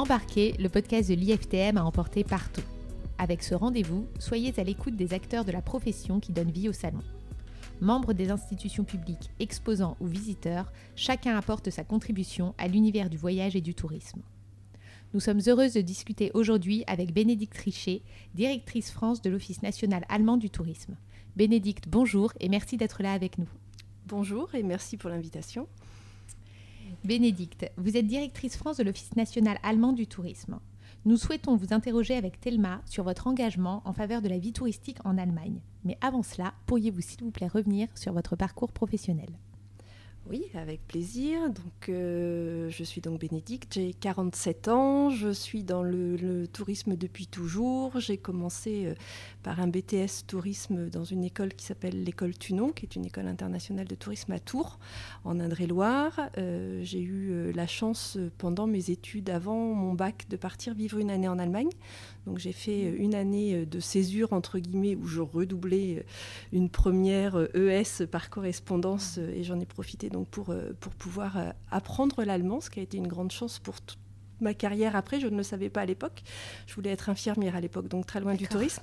Embarqué, le podcast de l'IFTM a emporté partout. Avec ce rendez-vous, soyez à l'écoute des acteurs de la profession qui donnent vie au salon. Membres des institutions publiques, exposants ou visiteurs, chacun apporte sa contribution à l'univers du voyage et du tourisme. Nous sommes heureuses de discuter aujourd'hui avec Bénédicte Trichet, directrice France de l'Office national allemand du tourisme. Bénédicte, bonjour et merci d'être là avec nous. Bonjour et merci pour l'invitation. Bénédicte, vous êtes directrice France de l'Office national allemand du tourisme. Nous souhaitons vous interroger avec Thelma sur votre engagement en faveur de la vie touristique en Allemagne. Mais avant cela, pourriez-vous s'il vous plaît revenir sur votre parcours professionnel? Oui, avec plaisir. Donc, euh, je suis donc Bénédicte, j'ai 47 ans, je suis dans le, tourisme depuis toujours. J'ai commencé euh, par un BTS tourisme dans une école qui s'appelle l'école Tunon, qui est une école internationale de tourisme à Tours, en Indre-et-Loire. Euh, j'ai eu la chance pendant mes études, avant mon bac, de partir vivre une année en Allemagne. Donc, j'ai fait une année de césure, entre guillemets, où je redoublais une première ES e par correspondance et j'en ai profité donc pour, euh, pour pouvoir euh, apprendre l'allemand, ce qui a été une grande chance pour toute ma carrière après. Je ne le savais pas à l'époque. Je voulais être infirmière à l'époque, donc très loin du tourisme.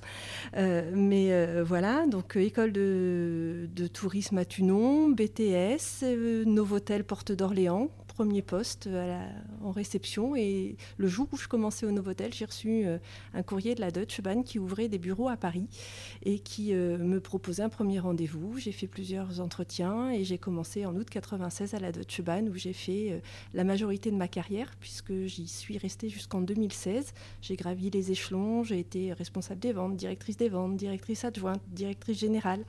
Euh, mais voilà, donc école de, de, tourisme à Tunon, BTS, Novotel Porte d'Orléans, premier poste en réception. Et le jour où je commençais au Novotel, j'ai reçu euh, un courrier de la Deutsche Bahn qui ouvrait des bureaux à Paris et qui euh, me proposait un premier rendez-vous. J'ai fait plusieurs entretiens et j'ai commencé en août 96 à la Deutsche Bahn où j'ai fait euh, la majorité de ma carrière puisque j'y suis restée jusqu'en 2016. J'ai gravi les échelons, j'ai été responsable des ventes, directrice des ventes, directrice adjointe, directrice générale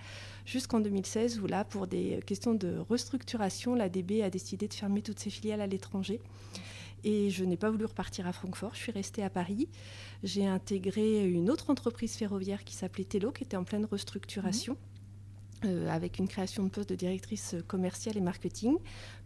jusqu'en 2016 où là, pour des questions de restructuration, l'ADB a décidé de fermer toutes ses filiales à l'étranger. Et je n'ai pas voulu repartir à Francfort, je suis restée à Paris. J'ai intégré une autre entreprise ferroviaire qui s'appelait Tello, qui était en pleine restructuration. Mmh. Euh, avec une création de poste de directrice commerciale et marketing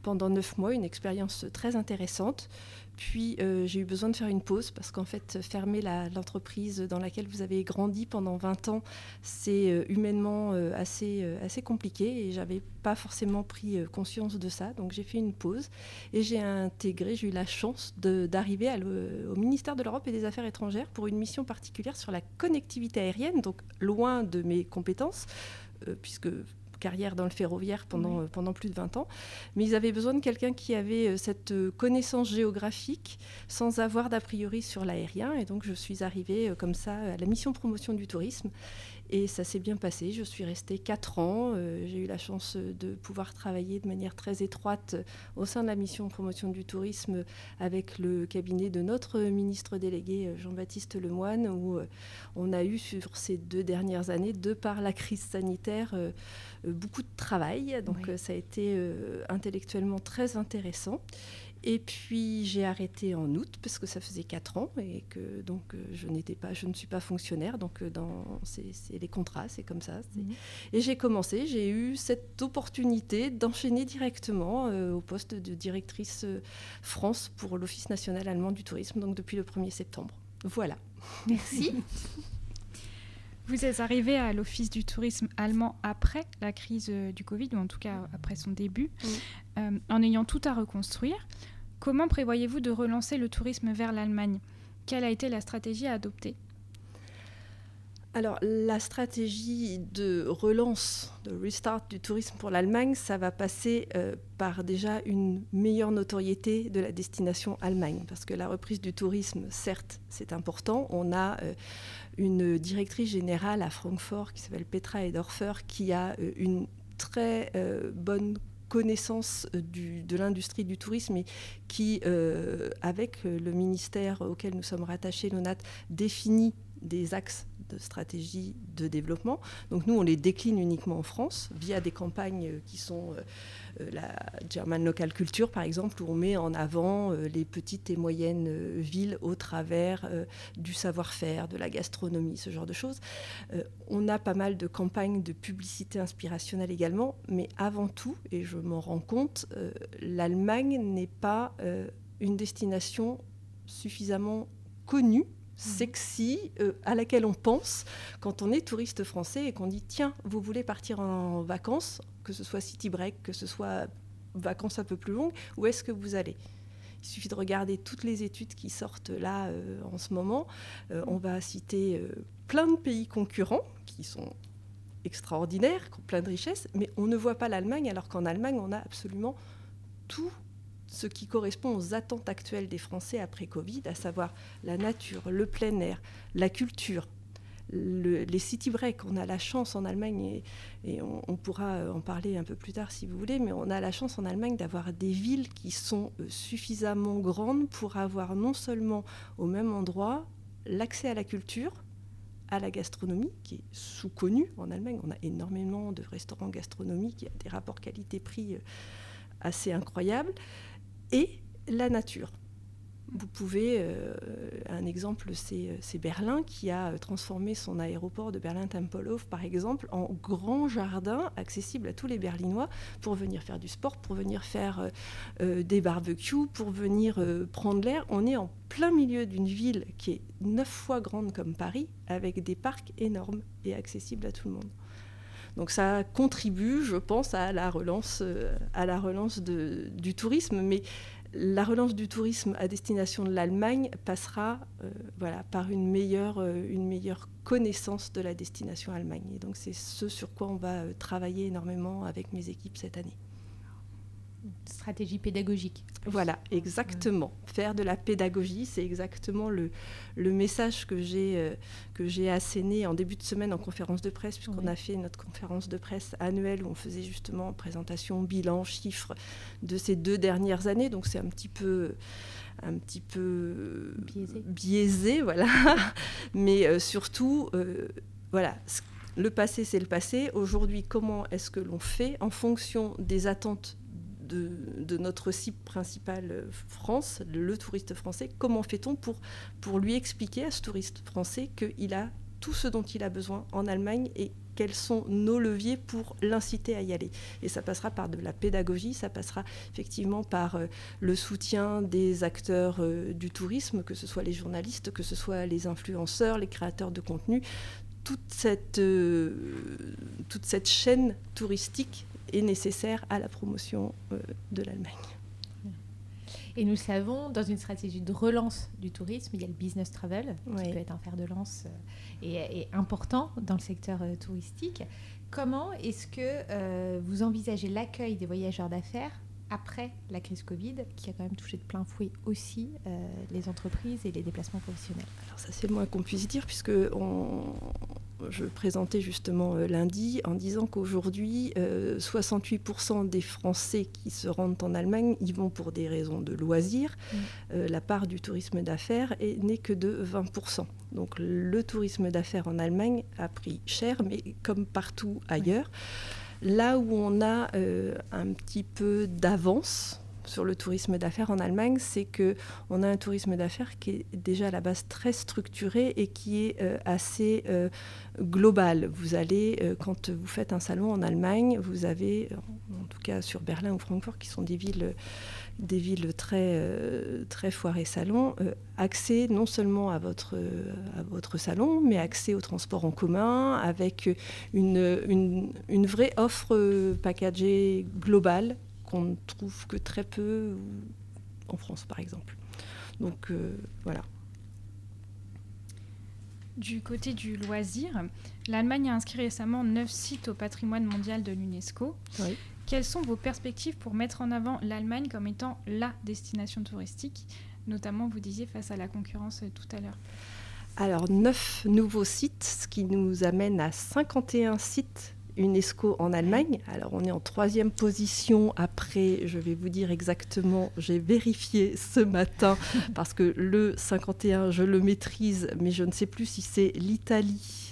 pendant neuf mois, une expérience très intéressante. Puis euh, j'ai eu besoin de faire une pause parce qu'en fait, fermer l'entreprise dans laquelle vous avez grandi pendant 20 ans, c'est euh, humainement assez, assez compliqué et j'avais pas forcément pris conscience de ça. Donc j'ai fait une pause et j'ai intégré, j'ai eu la chance d'arriver au ministère de l'Europe et des Affaires étrangères pour une mission particulière sur la connectivité aérienne, donc loin de mes compétences puisque carrière dans le ferroviaire pendant, euh, pendant plus de 20 ans. Mais ils avaient besoin de quelqu'un qui avait euh, cette connaissance géographique sans avoir d'a priori sur l'aérien. Et donc je suis arrivée comme ça à la mission promotion du tourisme. Et ça s'est bien passé. Je suis restée quatre ans. Euh, j'ai eu la chance de pouvoir travailler de manière très étroite au sein de la mission promotion du tourisme avec le cabinet de notre ministre délégué euh, Jean-Baptiste Lemoine, où euh, on a eu sur ces deux dernières années, de par la crise sanitaire, beaucoup de travail. Donc ça a été intellectuellement très intéressant. Et puis j'ai arrêté en août parce que ça faisait quatre ans et que donc euh, je n'étais pas, je ne suis pas fonctionnaire, donc euh, dans c'est les contrats, c'est comme ça. Mhm. Et j'ai commencé, j'ai eu cette opportunité d'enchaîner directement euh, au poste de directrice France pour l'Office national allemand du tourisme, donc depuis le 1er septembre. Voilà. Merci. Vous êtes arrivé à l'Office du tourisme allemand après la crise du Covid, ou en tout cas après son début, en ayant tout à reconstruire. Comment prévoyez-vous de relancer le tourisme vers l'Allemagne? Quelle a été la stratégie à adopter? Alors, la stratégie de relance, de restart du tourisme pour l'Allemagne, ça va passer euh, par déjà une meilleure notoriété de la destination Allemagne. Parce que la reprise du tourisme, certes, c'est important. On a euh, une directrice générale à Francfort qui s'appelle Petra Edorfer qui a euh, une très bonne connaissance euh, de l'industrie du tourisme et qui, euh, avec euh, le ministère auquel nous sommes rattachés, l'ONAT, définit des axes de stratégie de développement. Donc nous, on les décline uniquement en France via des campagnes qui sont euh, la German Local Culture, par exemple, où on met en avant euh, les petites et moyennes euh, villes au travers du savoir-faire, de la gastronomie, ce genre de choses. on a pas mal de campagnes de publicité inspirationnelle également, mais avant tout, et je m'en rends compte, l'Allemagne n'est pas une destination suffisamment connue sexy à laquelle on pense quand on est touriste français et qu'on dit tiens vous voulez partir en vacances que ce soit city break, que ce soit vacances un peu plus longues, où est-ce que vous allez? Il suffit de regarder toutes les études qui sortent là en ce moment. on va citer plein de pays concurrents qui sont extraordinaires, qui ont plein de richesses, mais on ne voit pas l'Allemagne, alors qu'en Allemagne, on a absolument tout ce qui correspond aux attentes actuelles des Français après Covid, à savoir la nature, le plein air, la culture, les city breaks. On a la chance en Allemagne, et, on, pourra en parler un peu plus tard si vous voulez, mais on a la chance en Allemagne d'avoir des villes qui sont euh, suffisamment grandes pour avoir non seulement au même endroit l'accès à la culture, à la gastronomie, qui est sous-connue en Allemagne. On a énormément de restaurants gastronomiques, il y a des rapports qualité-prix euh, assez incroyables, et la nature. Vous pouvez, euh, un exemple, c'est Berlin qui a transformé son aéroport de Berlin-Tempelhof, par exemple, en grand jardin accessible à tous les Berlinois pour venir faire du sport, pour venir faire euh, euh, des barbecues, pour venir prendre l'air. On est en plein milieu d'une ville qui est neuf fois grande comme Paris, avec des parcs énormes et accessibles à tout le monde. Donc ça contribue, je pense, à la relance, à la relance du tourisme. Mais la relance du tourisme à destination de l'Allemagne passera euh, par une meilleure, euh, une meilleure connaissance de la destination Allemagne. Et donc c'est ce sur quoi on va euh, travailler énormément avec mes équipes cette année stratégie pédagogique. Voilà, exactement. Faire de la pédagogie, c'est exactement le, le message que j'ai euh, que j'ai asséné en début de semaine en conférence de presse, puisqu'on a fait notre conférence de presse annuelle où on faisait justement présentation, bilan, chiffres de ces deux dernières années. Donc c'est un petit peu un petit peu biaisé, voilà. Mais euh, surtout, euh, voilà. Le passé, c'est le passé. Aujourd'hui, comment est-ce que l'on fait en fonction des attentes de, notre cible principale euh, France, le touriste français, comment fait-on pour, pour lui expliquer à ce touriste français qu'il a tout ce dont il a besoin en Allemagne et quels sont nos leviers pour l'inciter à y aller? Et ça passera par de la pédagogie, ça passera effectivement par euh, le soutien des acteurs euh, du tourisme, que ce soit les journalistes, que ce soit les influenceurs, les créateurs de contenu. Toute cette, toute cette chaîne touristique est nécessaire à la promotion euh, de l'Allemagne. Et nous savons, dans une stratégie de relance du tourisme, il y a le business travel, qui peut être un fer de lance euh, et, important dans le secteur euh, touristique. Comment est-ce que vous envisagez l'accueil des voyageurs d'affaires après la crise Covid, qui a quand même touché de plein fouet aussi les entreprises et les déplacements professionnels Alors ça c'est le moins qu'on puisse dire, puisque on, je présentais justement euh, lundi en disant qu'aujourd'hui, 68% euh, des Français qui se rendent en Allemagne y vont pour des raisons de loisirs. Mm. Euh, la part du tourisme d'affaires n'est que de 20%. Donc le tourisme d'affaires en Allemagne a pris cher, mais comme partout ailleurs. Là où on a un petit peu d'avance, sur le tourisme d'affaires en Allemagne, c'est que on a un tourisme d'affaires qui est déjà à la base très structuré et qui est euh, assez euh, global. Vous allez, euh, quand vous faites un salon en Allemagne, vous avez, en tout cas sur Berlin ou Francfort, qui sont des villes, des villes très, très foirées salons, accès non seulement à votre, à votre salon, mais accès au transport en commun, avec une, une, une vraie offre packagée globale on ne trouve que très peu en France, par exemple. Donc euh, voilà. Du côté du loisir, l'Allemagne a inscrit récemment neuf sites au patrimoine mondial de l'UNESCO. Quelles sont vos perspectives pour mettre en avant l'Allemagne comme étant la destination touristique, notamment, vous disiez, face à la concurrence euh, tout à l'heure Alors, neuf nouveaux sites, ce qui nous amène à 51 sites UNESCO en Allemagne. Alors on est en troisième position après, je vais vous dire exactement, j'ai vérifié ce matin parce que le 51, je le maîtrise, mais je ne sais plus si c'est l'Italie.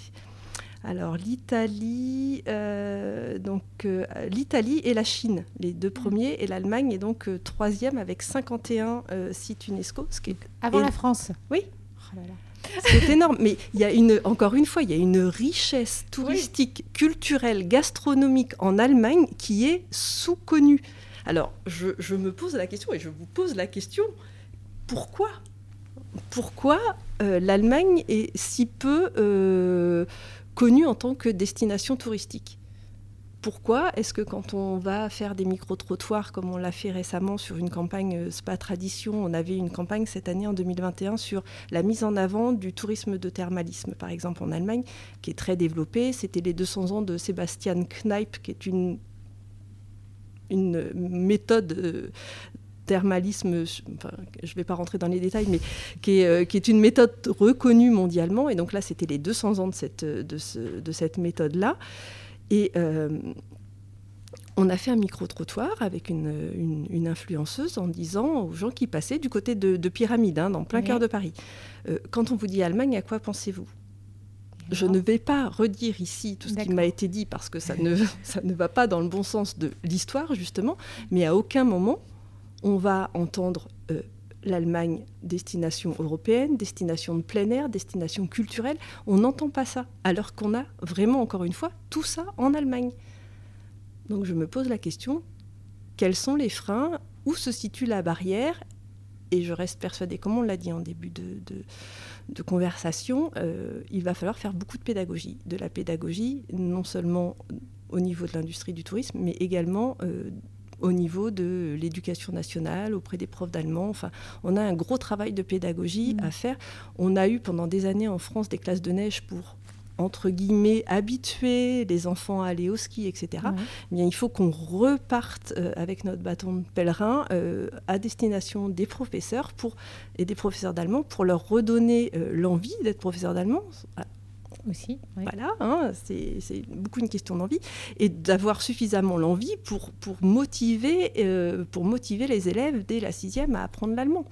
Alors l'Italie, euh, donc euh, l'Italie et la Chine, les deux premiers, et l'Allemagne est donc euh, troisième avec 51 sites UNESCO. Ce qui est Avant la France. Oui. Oh c'est énorme. Mais il y a une, encore une fois, il y a une richesse touristique, culturelle, gastronomique en Allemagne qui est sous-connue. Alors, je, me pose la question et je vous pose la question pourquoi? Pourquoi euh, l'Allemagne est si peu euh, connue en tant que destination touristique pourquoi est-ce que quand on va faire des micro-trottoirs, comme on l'a fait récemment sur une campagne euh, Spa Tradition, on avait une campagne cette année en 2021 sur la mise en avant du tourisme de thermalisme, par exemple en Allemagne, qui est très développé. C'était les 200 ans de Sebastian Kneipp, qui est une, une méthode thermalisme, je ne vais pas rentrer dans les détails, mais qui est, euh, qui est, une méthode reconnue mondialement. Et donc là, c'était les 200 ans de cette, de, de cette méthode-là. Et euh, on a fait un micro-trottoir avec une, une, influenceuse en disant aux gens qui passaient du côté de, Pyramide, hein, dans plein cœur de Paris, euh, quand on vous dit Allemagne, à quoi pensez-vous? Je ne vais pas redire ici tout ce qui m'a été dit parce que ça ne, ça ne va pas dans le bon sens de l'histoire, justement, mais à aucun moment on va entendre euh, l'Allemagne destination européenne, destination de plein air, destination culturelle. On n'entend pas ça, alors qu'on a vraiment, encore une fois, tout ça en Allemagne. Donc je me pose la question, quels sont les freins Où se situe la barrière? Et je reste persuadée, comme on l'a dit en début de, conversation, euh, il va falloir faire beaucoup de pédagogie. De la pédagogie, non seulement au niveau de l'industrie du tourisme, mais également euh, au niveau de l'éducation nationale, auprès des profs d'allemand. Enfin, on a un gros travail de pédagogie mm. à faire. On a eu pendant des années en France des classes de neige pour entre guillemets, habituer les enfants à aller au ski, etc., eh bien, il faut qu'on reparte euh, avec notre bâton de pèlerin euh, à destination des professeurs pour, et des professeurs d'allemand pour leur redonner euh, l'envie d'être professeur d'allemand aussi. Voilà, hein, c'est beaucoup une question d'envie et d'avoir suffisamment l'envie pour, pour, motiver, euh, pour motiver les élèves dès la sixième à apprendre l'allemand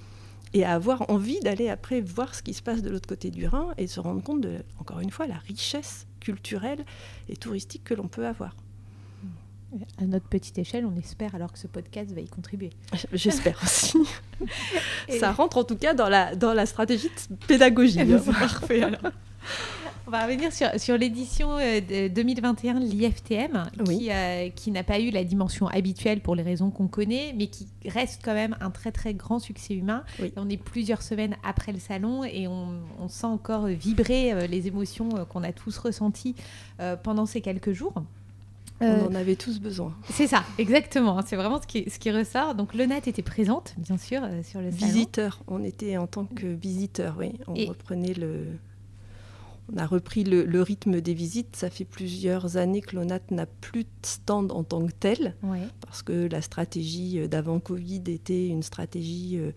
et à avoir envie d'aller après voir ce qui se passe de l'autre côté du Rhin et se rendre compte de, encore une fois, la richesse culturelle et touristique que l'on peut avoir. À notre petite échelle, on espère alors que ce podcast va y contribuer. J'espère aussi. Ça rentre en tout cas dans la, dans la stratégie. Hein. parfait alors. On va revenir sur, sur l'édition 2021 euh, de l'IFTM, euh, qui, n'a pas eu la dimension habituelle pour les raisons qu'on connaît, mais qui reste quand même un très très grand succès humain. On est plusieurs semaines après le salon et on, sent encore vibrer euh, les émotions qu'on a tous ressenties pendant ces quelques jours. On en avait tous besoin. C'est ça, exactement. C'est vraiment ce qui, ce qui ressort. Donc, Lonat était présente, bien sûr, sur le salon. Visiteur. On était en tant que visiteur, oui. On reprenait le, on a repris le, rythme des visites. Ça fait plusieurs années que l'ONAT n'a plus de stand en tant que tel, parce que la stratégie euh, d'avant Covid était une stratégie euh,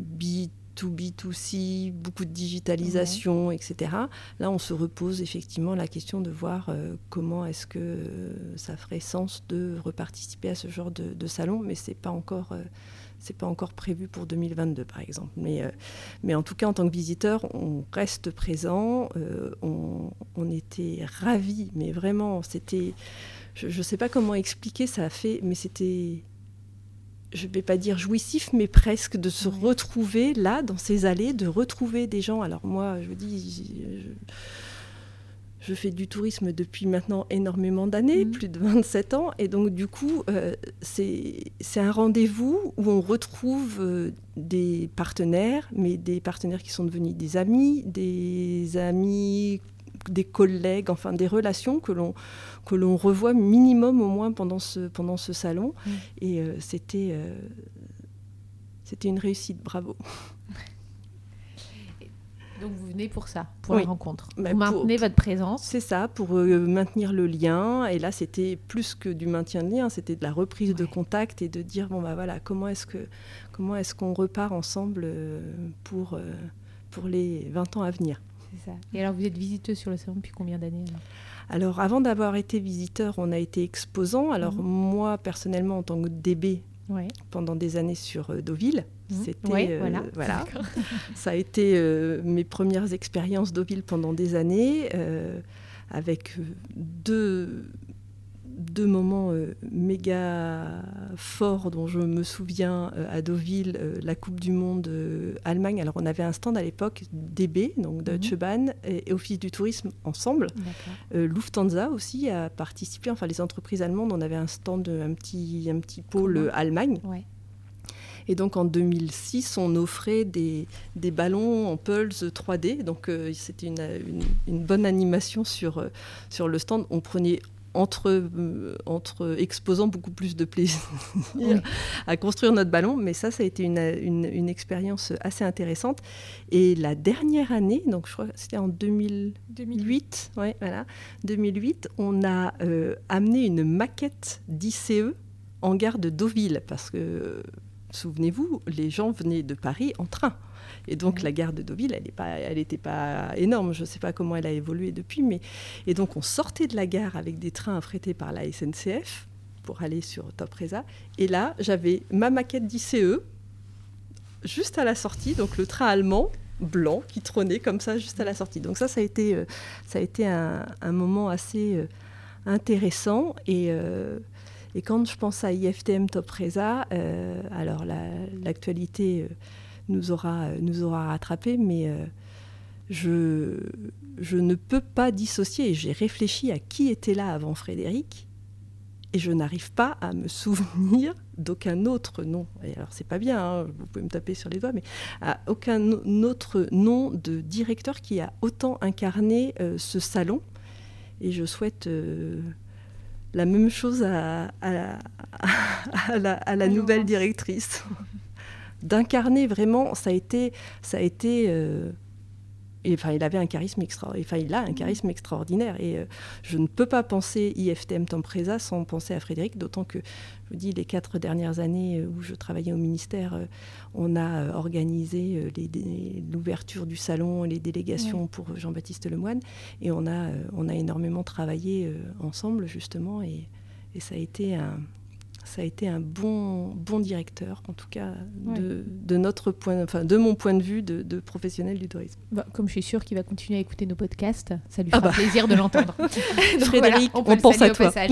B2B2C, beaucoup de digitalisation, etc. Là, on se repose effectivement la question de voir euh, comment est-ce que ça ferait sens de reparticiper à ce genre de, salon, mais c'est pas encore c'est pas encore prévu pour 2022, par exemple. Mais, euh, mais en tout cas, en tant que visiteur, on reste présent. Euh, on, était ravis, mais vraiment, c'était. Je ne sais pas comment expliquer, ça a fait. Mais c'était. Je ne vais pas dire jouissif, mais presque de se retrouver là, dans ces allées, de retrouver des gens. Alors, moi, je vous dis. Je fais du tourisme depuis maintenant énormément d'années, mmh. plus de 27 ans, et donc du coup, euh, c'est un rendez-vous où on retrouve euh, des partenaires, mais des partenaires qui sont devenus des amis, des amis, des collègues, enfin des relations que l'on que l'on revoit minimum au moins pendant ce, pendant ce salon. Mmh. Et euh, c'était c'était une réussite, bravo. Donc vous venez pour ça, pour la rencontre. Bah, vous maintenez votre présence. C'est ça, pour euh, maintenir le lien. Et là, c'était plus que du maintien de lien, c'était de la reprise de contact et de dire bon bah voilà, comment est-ce que comment est-ce qu'on repart ensemble euh, pour euh, pour les 20 ans à venir? C'est ça. Et alors vous êtes visiteuse sur le salon depuis combien d'années alors? Avant d'avoir été visiteur, on a été exposant. Alors mhm. moi personnellement en tant que DB, pendant des années sur euh, Deauville. Mmh. C'était euh, voilà. Ça a été euh, mes premières expériences Deauville pendant des années, avec deux deux moments euh, méga forts dont je me souviens euh, à Deauville, euh, la Coupe du Monde Allemagne. Alors on avait un stand à l'époque DB, donc Deutsche mhm. Bahn et, Office du tourisme ensemble. Lufthansa aussi a participé, enfin les entreprises allemandes, on avait un stand, un petit, un petit pôle Allemagne. Et donc en 2006, on offrait des, des ballons en Pulse 3D. Donc c'était une, une, bonne animation sur, sur le stand. On prenait entre, euh, entre exposant beaucoup plus de plaisir à construire notre ballon. Mais ça, ça a été une, une, expérience assez intéressante. Et la dernière année, donc je crois que c'était en 2008, Ouais, voilà, 2008, on a euh, amené une maquette d'ICE en gare de Deauville. Parce que, souvenez-vous, les gens venaient de Paris en train. Et donc la gare de Deauville, elle n'était pas, énorme. Je ne sais pas comment elle a évolué depuis. Mais... Et donc on sortait de la gare avec des trains affrétés par la SNCF pour aller sur Top Reza. Et là, j'avais ma maquette d'ICE juste à la sortie, donc le train allemand blanc qui trônait comme ça juste à la sortie. Donc ça, ça a été, euh, ça a été un, moment assez euh, intéressant. Et, euh, et, quand je pense à IFTM Top Reza, alors l'actualité nous aura, nous aura rattrapé, mais euh, je, je ne peux pas dissocier. J'ai réfléchi à qui était là avant Frédéric, et je n'arrive pas à me souvenir d'aucun autre nom. Et alors c'est pas bien, hein, vous pouvez me taper sur les doigts, mais à aucun autre nom de directeur qui a autant incarné euh, ce salon. Et je souhaite euh, la même chose à, à la nouvelle directrice d'incarner vraiment, ça a été, ça a été euh, enfin, il avait un charisme extra, enfin, il a un charisme extraordinaire. Et euh, je ne peux pas penser IFTM Tempresa sans penser à Frédéric, d'autant que, je vous dis, les quatre dernières années euh, où je travaillais au ministère, on a organisé l'ouverture du salon, les délégations pour Jean-Baptiste Lemoine, et on a, on a énormément travaillé ensemble, justement, et ça a été un ça a été un bon, bon directeur, en tout cas de, notre point, enfin de mon point de vue de, professionnel du tourisme. Bah, comme je suis sûre qu'il va continuer à écouter nos podcasts, ça lui ah fera bah. plaisir de l'entendre. Frédéric, on, pense à toi.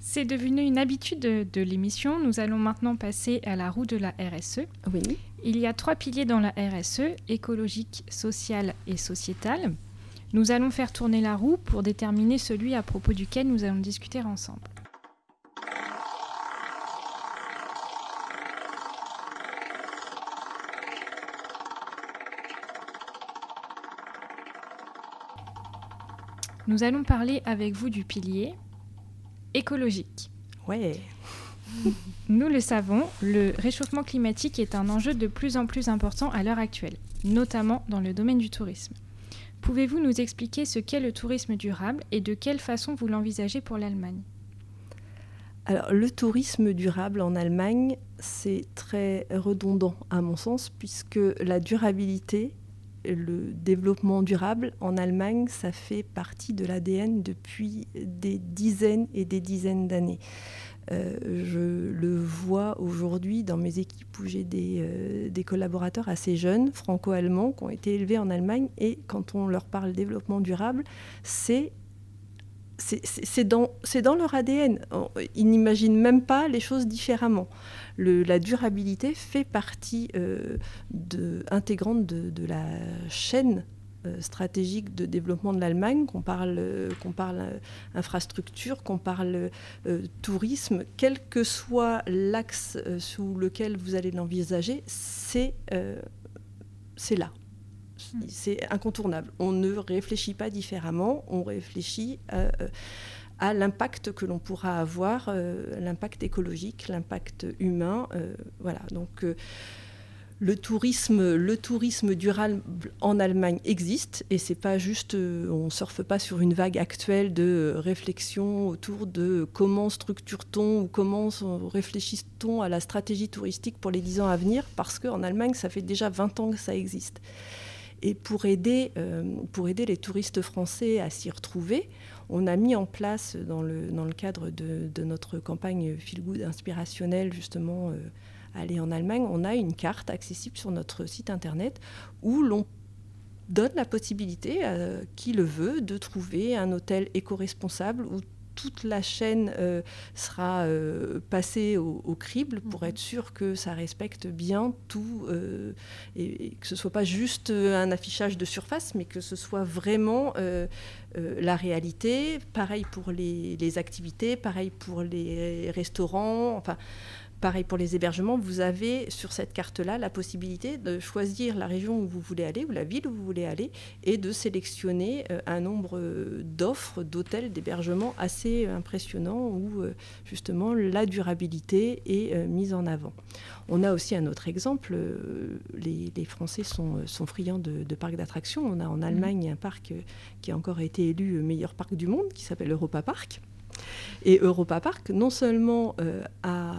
C'est devenu une habitude de, de l'émission. Nous allons maintenant passer à la roue de la RSE. Oui. Il y a trois piliers dans la RSE écologique, sociale et sociétale. Nous allons faire tourner la roue pour déterminer celui à propos duquel nous allons discuter ensemble. Nous allons parler avec vous du pilier écologique. Ouais. Nous le savons, le réchauffement climatique est un enjeu de plus en plus important à l'heure actuelle, notamment dans le domaine du tourisme. Pouvez-vous nous expliquer ce qu'est le tourisme durable et de quelle façon vous l'envisagez pour l'Allemagne? Alors, le tourisme durable en Allemagne, c'est très redondant à mon sens, puisque la durabilité, le développement durable en Allemagne, ça fait partie de l'ADN depuis des dizaines et des dizaines d'années. Euh, je le vois aujourd'hui dans mes équipes où j'ai des, euh, des, collaborateurs assez jeunes, franco-allemands, qui ont été élevés en Allemagne. Et quand on leur parle développement durable, c'est c'est dans, dans, leur ADN. Ils n'imaginent même pas les choses différemment. La durabilité fait partie euh, de, intégrante de, la chaîne stratégique de développement de l'Allemagne, qu'on parle, euh, qu'on parle euh, infrastructure, qu'on parle tourisme, quel que soit l'axe sous lequel vous allez l'envisager, c'est c'est là. Hmm. C'est incontournable. On ne réfléchit pas différemment, on réfléchit à l'impact que l'on pourra avoir, l'impact écologique, l'impact humain. voilà. Donc le tourisme, le tourisme durable en Allemagne existe et c'est pas juste, euh, on surfe pas sur une vague actuelle de réflexion autour de comment structure-t-on ou comment réfléchit-on à la stratégie touristique pour les dix ans à venir parce qu'en Allemagne, ça fait déjà 20 ans que ça existe. Et pour aider, euh, pour aider les touristes français à s'y retrouver, on a mis en place dans le, dans le cadre de, notre campagne Feel Good inspirationnelle justement euh, aller en Allemagne, on a une carte accessible sur notre site internet où l'on donne la possibilité à qui le veut de trouver un hôtel éco-responsable où toute la chaîne euh, sera euh, passée au, crible pour mhm. être sûr que ça respecte bien tout euh, et, que ce soit pas juste un affichage de surface, mais que ce soit vraiment la réalité. Pareil pour les, les, activités, pareil pour les restaurants. Enfin, pareil pour les hébergements, vous avez sur cette carte-là la possibilité de choisir la région où vous voulez aller, ou la ville où vous voulez aller, et de sélectionner euh, un nombre d'offres d'hôtels, d'hébergements assez impressionnants où justement la durabilité est mise en avant. On a aussi un autre exemple, les, Français sont, friands de, parcs d'attractions. On a en mmh. Allemagne un parc qui a encore été élu meilleur parc du monde, qui s'appelle Europa Park. Et Europa Park, non seulement euh, a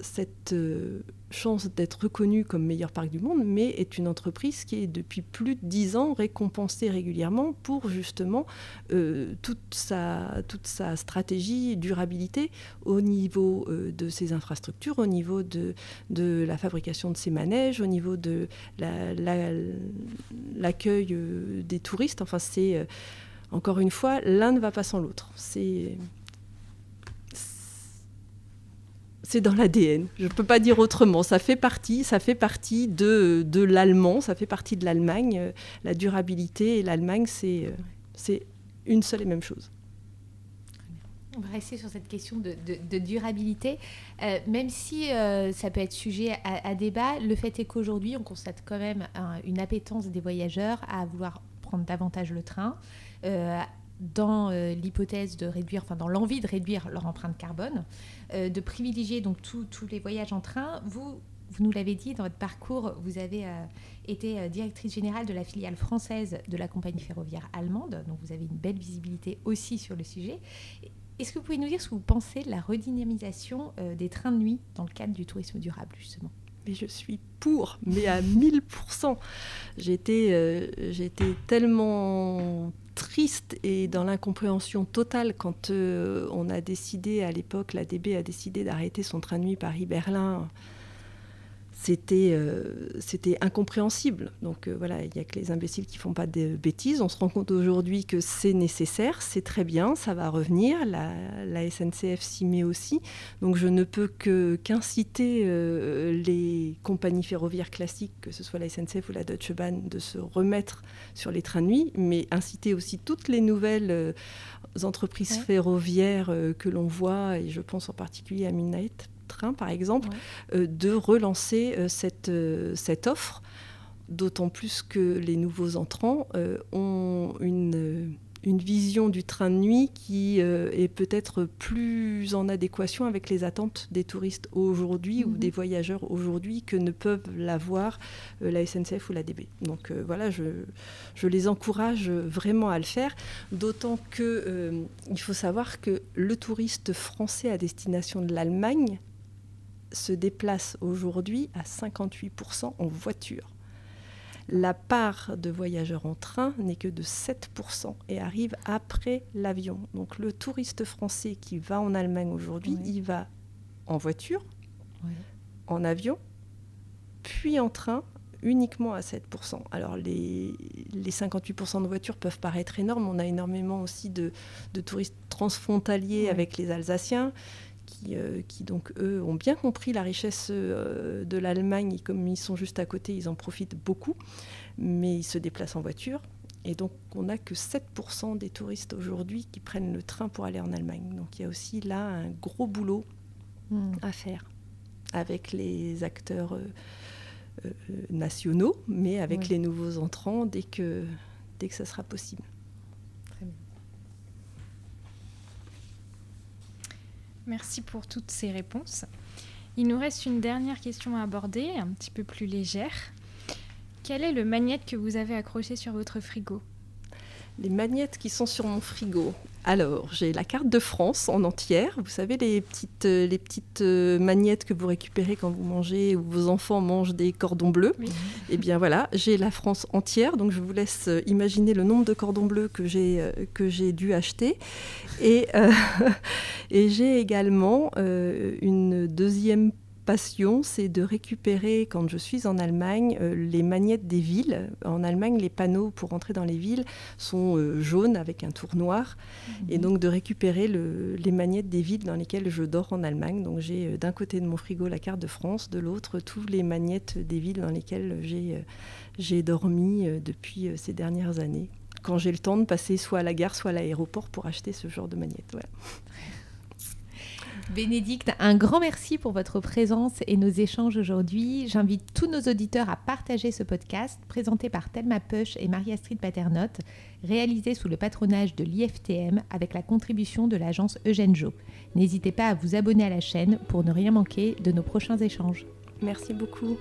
cette euh, chance d'être reconnu comme meilleur parc du monde, mais est une entreprise qui est depuis plus de dix ans récompensée régulièrement pour justement euh, toute, sa, toute sa stratégie durabilité au niveau de ses infrastructures, au niveau de, la fabrication de ses manèges, au niveau de l'accueil la, des touristes. Enfin, c'est encore une fois, l'un ne va pas sans l'autre. C'est dans l'ADN. Je ne peux pas dire autrement. Ça fait partie, ça fait partie de, de l'allemand, ça fait partie de l'Allemagne. La durabilité et l'Allemagne, c'est, c'est une seule et même chose. On va rester sur cette question de, de, durabilité. Euh, même si euh, ça peut être sujet à, débat, le fait est qu'aujourd'hui, on constate quand même une appétence des voyageurs à vouloir prendre davantage le train. Euh, dans euh, l'hypothèse de réduire, enfin dans l'envie de réduire leur empreinte carbone, euh, de privilégier donc tous les voyages en train. Vous, vous nous l'avez dit dans votre parcours, vous avez été directrice générale de la filiale française de la compagnie ferroviaire allemande, donc vous avez une belle visibilité aussi sur le sujet. Est-ce que vous pouvez nous dire ce que vous pensez de la redynamisation des trains de nuit dans le cadre du tourisme durable, justement? Mais je suis pour, mais à 1000%. J'étais, j'étais tellement triste et dans l'incompréhension totale quand euh, on a décidé, à l'époque, la DB a décidé d'arrêter son train de nuit Paris-Berlin c'était euh, c'était incompréhensible. Donc euh, voilà, il n'y a que les imbéciles qui font pas de bêtises. On se rend compte aujourd'hui que c'est nécessaire, c'est très bien, ça va revenir. La, la SNCF s'y met aussi. Donc je ne peux qu'inciter euh, les compagnies ferroviaires classiques, que ce soit la SNCF ou la Deutsche Bahn, de se remettre sur les trains de nuit, mais inciter aussi toutes les nouvelles entreprises ferroviaires que l'on voit, et je pense en particulier à Midnight train, par exemple, euh, de relancer euh, cette, euh, cette offre, d'autant plus que les nouveaux entrants ont une une vision du train de nuit qui est peut-être plus en adéquation avec les attentes des touristes aujourd'hui ou mhm. des voyageurs aujourd'hui que ne peuvent l'avoir la SNCF ou la DB. Donc voilà, je, je, les encourage vraiment à le faire, d'autant que il faut savoir que le touriste français à destination de l'Allemagne se déplace aujourd'hui à 58% en voiture. La part de voyageurs en train n'est que de 7% et arrive après l'avion. Donc le touriste français qui va en Allemagne aujourd'hui, il va en voiture, en avion, puis en train uniquement à 7%. Alors les, les 58% de voitures peuvent paraître énormes. On a énormément aussi de, touristes transfrontaliers avec les Alsaciens euh, qui, donc eux ont bien compris la richesse euh, de l'Allemagne et comme ils sont juste à côté, ils en profitent beaucoup, mais ils se déplacent en voiture. Et donc on n'a que 7% des touristes aujourd'hui qui prennent le train pour aller en Allemagne. Donc il y a aussi là un gros boulot hmm. à faire avec les acteurs euh, nationaux, mais avec les nouveaux entrants dès que, dès que ça sera possible. Merci pour toutes ces réponses. Il nous reste une dernière question à aborder, un petit peu plus légère. Quel est le magnète que vous avez accroché sur votre frigo? Les magnettes qui sont sur mon frigo. Alors, j'ai la carte de France en entière. Vous savez, les petites, euh, les petites euh, magnettes que vous récupérez quand vous mangez ou vos enfants mangent des cordons bleus. Eh bien voilà, j'ai la France entière. Donc, je vous laisse euh, imaginer le nombre de cordons bleus que j'ai, que j'ai dû acheter. Et, et j'ai également une deuxième passion, c'est de récupérer, quand je suis en Allemagne, euh, les magnettes des villes. En Allemagne, les panneaux pour entrer dans les villes sont euh, jaunes avec un tour noir. Et mhm. donc de récupérer les magnettes des villes dans lesquelles je dors en Allemagne. Donc j'ai euh, d'un côté de mon frigo la carte de France, de l'autre tous les magnettes des villes dans lesquelles j'ai, j'ai dormi depuis ces dernières années. Quand j'ai le temps de passer soit à la gare, soit à l'aéroport pour acheter ce genre de magnettes. Bénédicte, un grand merci pour votre présence et nos échanges aujourd'hui. J'invite tous nos auditeurs à partager ce podcast présenté par Thelma Push et Marie-Astrid Paternotte, réalisé sous le patronage de l'IFTM avec la contribution de l'agence Eugène Jo. N'hésitez pas à vous abonner à la chaîne pour ne rien manquer de nos prochains échanges. Merci beaucoup.